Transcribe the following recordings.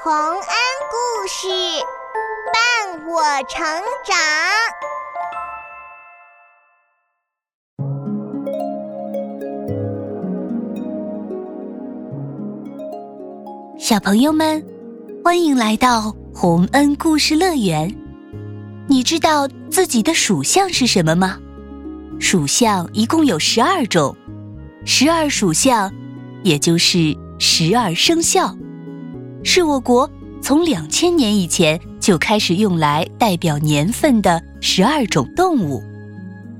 洪恩故事伴我成长，小朋友们，欢迎来到洪恩故事乐园。你知道自己的属相是什么吗？属相一共有十二种，十二属相，也就是十二生肖。是我国从两千年以前就开始用来代表年份的十二种动物。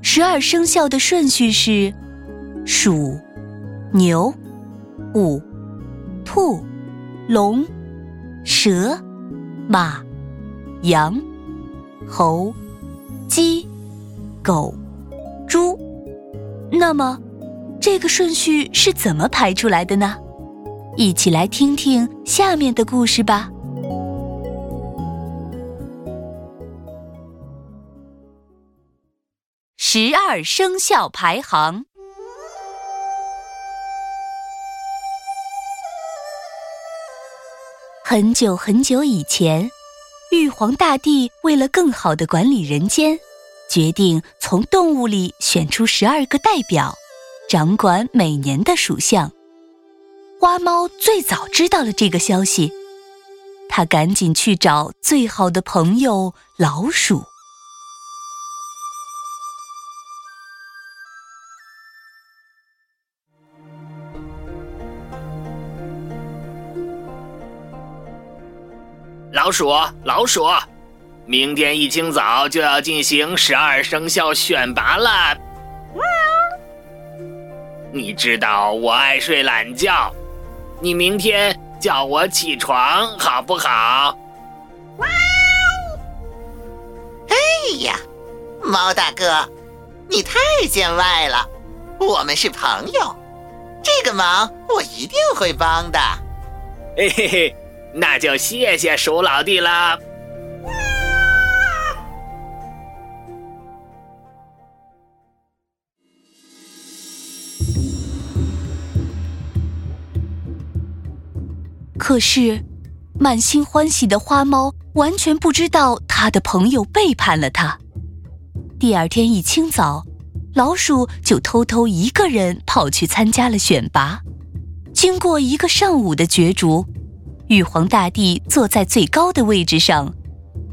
十二生肖的顺序是：鼠、牛、虎、兔、龙、蛇、马、羊、猴、鸡、狗、猪。那么，这个顺序是怎么排出来的呢？一起来听听下面的故事吧。十二生肖排行。很久很久以前，玉皇大帝为了更好的管理人间，决定从动物里选出十二个代表，掌管每年的属相。花猫最早知道了这个消息，它赶紧去找最好的朋友老鼠。老鼠，老鼠，明天一清早就要进行十二生肖选拔了。你知道我爱睡懒觉。你明天叫我起床好不好？哇！哎呀，猫大哥，你太见外了。我们是朋友，这个忙我一定会帮的。嘿嘿嘿，那就谢谢鼠老弟了。可是，满心欢喜的花猫完全不知道他的朋友背叛了他。第二天一清早，老鼠就偷偷一个人跑去参加了选拔。经过一个上午的角逐，玉皇大帝坐在最高的位置上，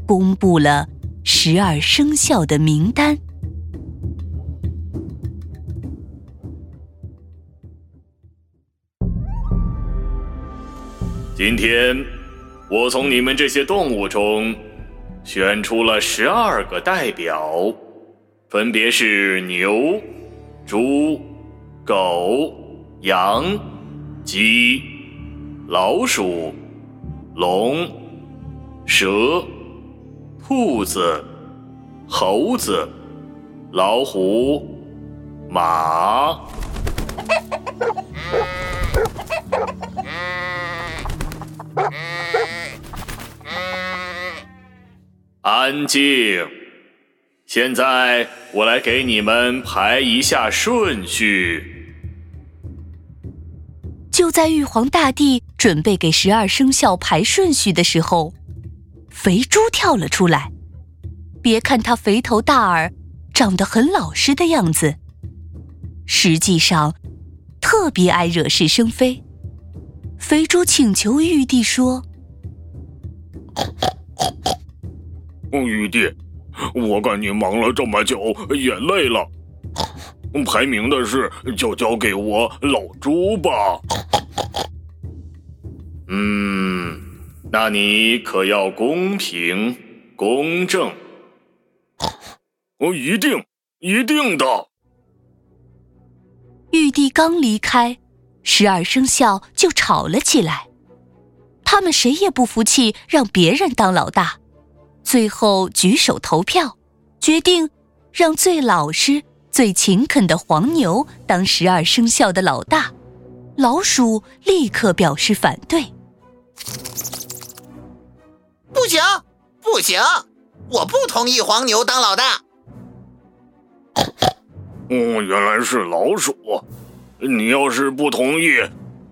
公布了十二生肖的名单。今天，我从你们这些动物中选出了十二个代表，分别是牛、猪、狗、羊、鸡、老鼠、龙、蛇、兔子、猴子、老虎、马。安静！现在我来给你们排一下顺序。就在玉皇大帝准备给十二生肖排顺序的时候，肥猪跳了出来。别看它肥头大耳，长得很老实的样子，实际上特别爱惹是生非。肥猪请求玉帝说。玉帝，我看你忙了这么久也累了，排名的事就交给我老猪吧。嗯，那你可要公平公正。我一定一定的。玉帝刚离开，十二生肖就吵了起来，他们谁也不服气，让别人当老大。最后举手投票，决定让最老实、最勤恳的黄牛当十二生肖的老大。老鼠立刻表示反对：“不行，不行，我不同意黄牛当老大。”哦，原来是老鼠，你要是不同意，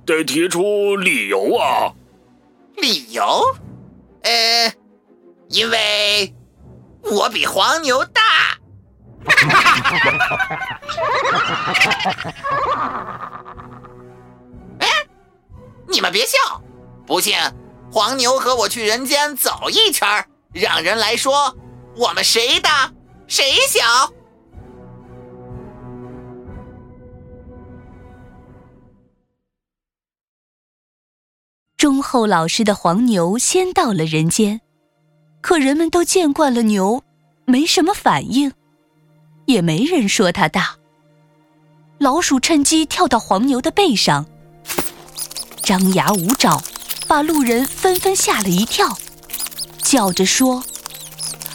得提出理由啊！理理由？呃，因为我比黄牛大。哎，你们别笑，不信，黄牛和我去人间走一圈，让人来说我们谁大谁小。忠厚老实的黄牛先到了人间，可人们都见惯了牛，没什么反应，也没人说它大。老鼠趁机跳到黄牛的背上，张牙舞爪，把路人纷纷吓了一跳，叫着说：“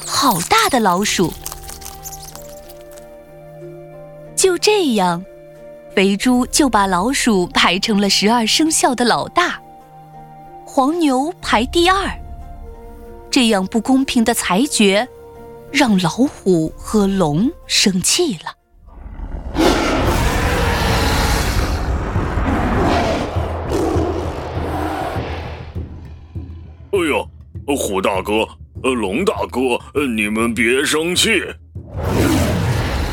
好大的老鼠！”就这样，肥猪就把老鼠排成了十二生肖的老大。黄牛排第二，这样不公平的裁决，让老虎和龙生气了。哎呦，虎大哥，呃，龙大哥，你们别生气。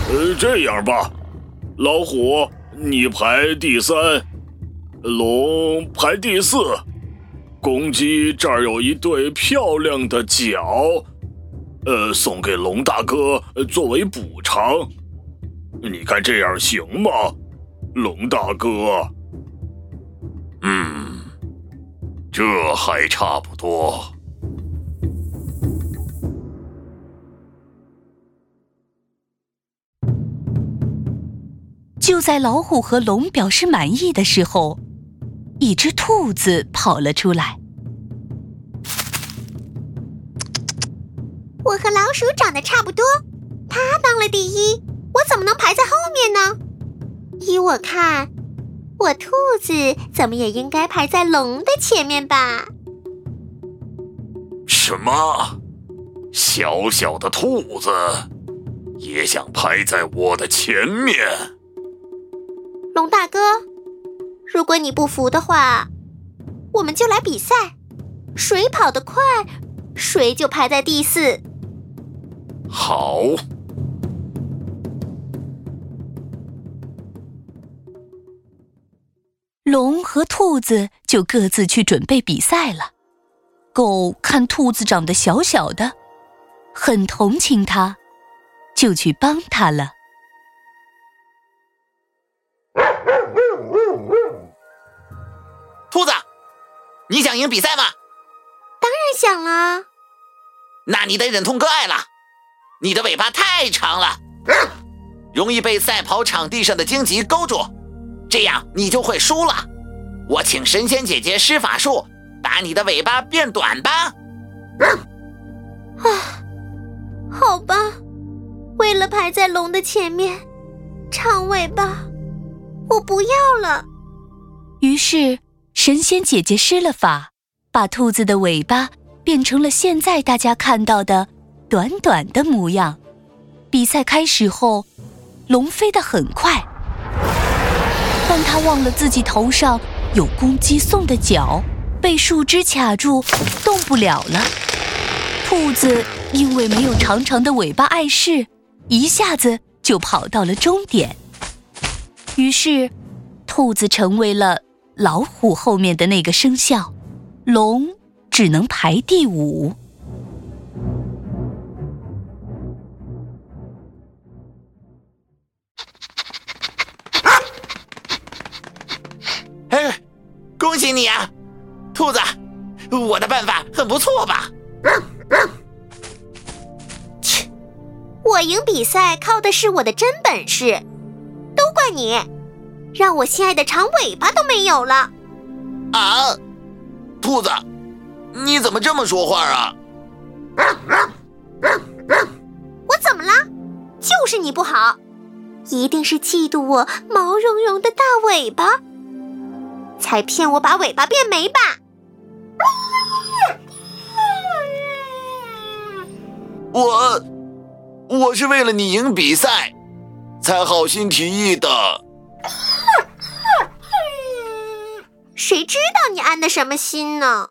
呃，这样吧，老虎你排第三，龙排第四。公鸡这儿有一对漂亮的脚，呃，送给龙大哥作为补偿。你看这样行吗，龙大哥？嗯，这还差不多。就在老虎和龙表示满意的时候。一只兔子跑了出来。我和老鼠长得差不多，它当了第一，我怎么能排在后面呢？依我看，我兔子怎么也应该排在龙的前面吧？什么？小小的兔子也想排在我的前面？龙大哥。如果你不服的话，我们就来比赛，谁跑得快，谁就排在第四。好，龙和兔子就各自去准备比赛了。狗看兔子长得小小的，很同情它，就去帮它了。你想赢比赛吗？当然想了。那你得忍痛割爱了。你的尾巴太长了，容易被赛跑场地上的荆棘勾住，这样你就会输了。我请神仙姐姐施法术，把你的尾巴变短吧。啊，好吧，为了排在龙的前面，长尾巴，我不要了。于是。神仙姐姐施了法，把兔子的尾巴变成了现在大家看到的短短的模样。比赛开始后，龙飞得很快，但他忘了自己头上有公鸡送的角，被树枝卡住，动不了了。兔子因为没有长长的尾巴碍事，一下子就跑到了终点。于是，兔子成为了。老虎后面的那个生肖，龙只能排第五。哎，恭喜你啊，兔子！我的办法很不错吧？切，我赢比赛靠的是我的真本事，都怪你。让我心爱的长尾巴都没有了！啊，兔子，你怎么这么说话啊？我怎么了？就是你不好，一定是嫉妒我毛茸茸的大尾巴，才骗我把尾巴变没吧？我，我是为了你赢比赛，才好心提议的。谁知道你安的什么心呢？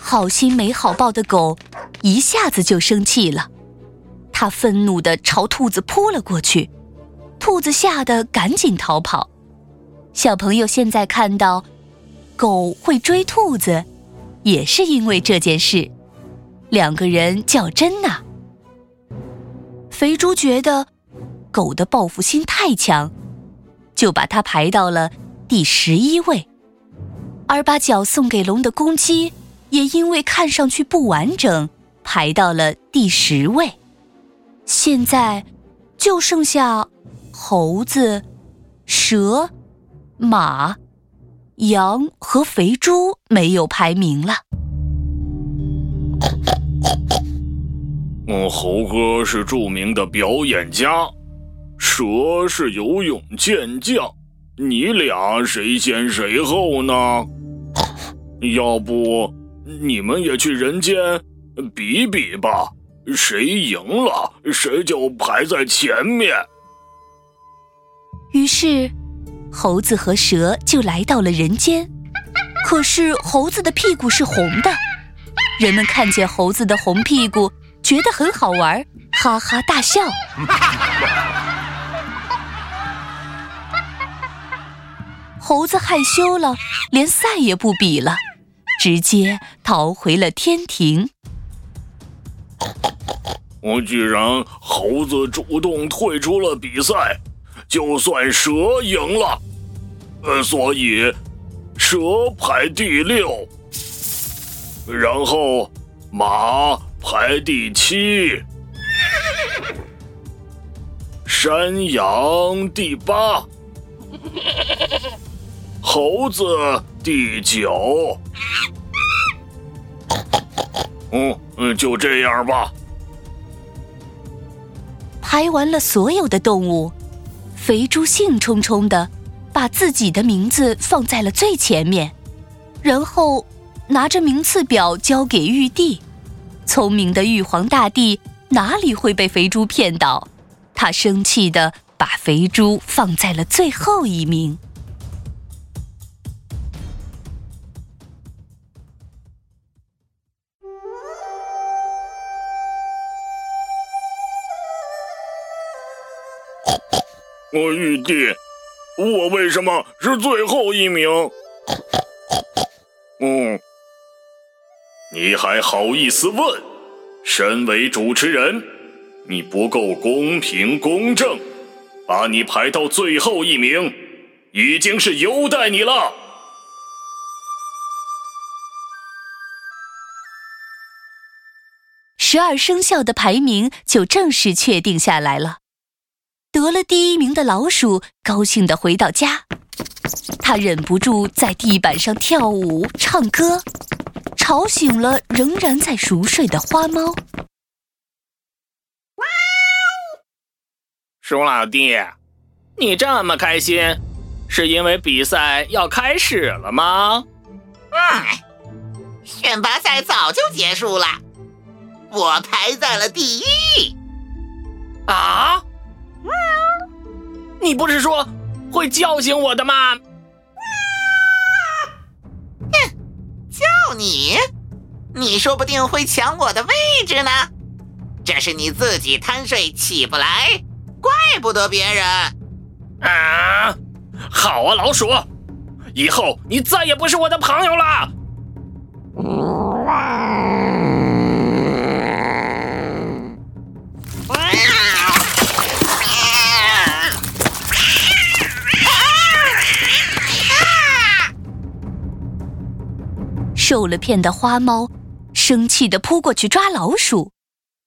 好心没好报的狗一下子就生气了，它愤怒地朝兔子扑了过去，兔子吓得赶紧逃跑。小朋友现在看到狗会追兔子，也是因为这件事，两个人较真呐。肥猪觉得狗的报复心太强，就把它排到了第十一位，而把脚送给龙的公鸡也因为看上去不完整，排到了第十位。现在就剩下猴子、蛇、马、羊和肥猪没有排名了。嗯，猴哥是著名的表演家，蛇是游泳健将，你俩谁先谁后呢？要不你们也去人间比比吧，谁赢了谁就排在前面。于是，猴子和蛇就来到了人间。可是猴子的屁股是红的，人们看见猴子的红屁股。觉得很好玩，哈哈大笑。猴子害羞了，连赛也不比了，直接逃回了天庭。我既然猴子主动退出了比赛，就算蛇赢了，呃，所以蛇排第六，然后马。排第七，山羊第八，猴子第九。嗯嗯，就这样吧。排完了所有的动物，肥猪兴冲冲的把自己的名字放在了最前面，然后拿着名次表交给玉帝。聪明的玉皇大帝哪里会被肥猪骗到？他生气的把肥猪放在了最后一名。我玉帝，我为什么是最后一名？嗯。你还好意思问？身为主持人，你不够公平公正，把你排到最后一名，已经是优待你了。十二生肖的排名就正式确定下来了。得了第一名的老鼠高兴的回到家，他忍不住在地板上跳舞唱歌。吵醒了仍然在熟睡的花猫。鼠老弟，你这么开心，是因为比赛要开始了吗？哎，选拔赛早就结束了，我排在了第一。啊？你不是说会叫醒我的吗？哼，叫你，你说不定会抢我的位置呢。这是你自己贪睡起不来，怪不得别人。啊，好啊，老鼠，以后你再也不是我的朋友了。受了骗的花猫，生气的扑过去抓老鼠，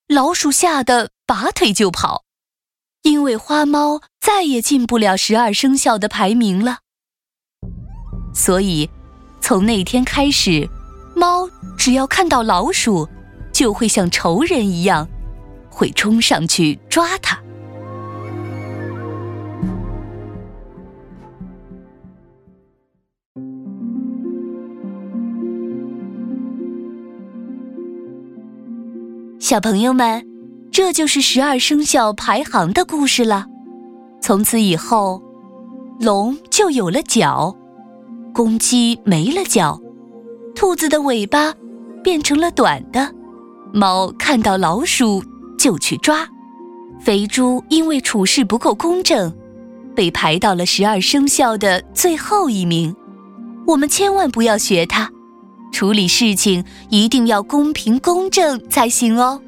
老鼠吓得拔腿就跑，因为花猫再也进不了十二生肖的排名了。所以，从那天开始，猫只要看到老鼠，就会像仇人一样，会冲上去抓它。小朋友们，这就是十二生肖排行的故事了。从此以后，龙就有了角，公鸡没了角，兔子的尾巴变成了短的。猫看到老鼠就去抓，肥猪因为处事不够公正，被排到了十二生肖的最后一名。我们千万不要学它，处理事情一定要公平公正才行哦。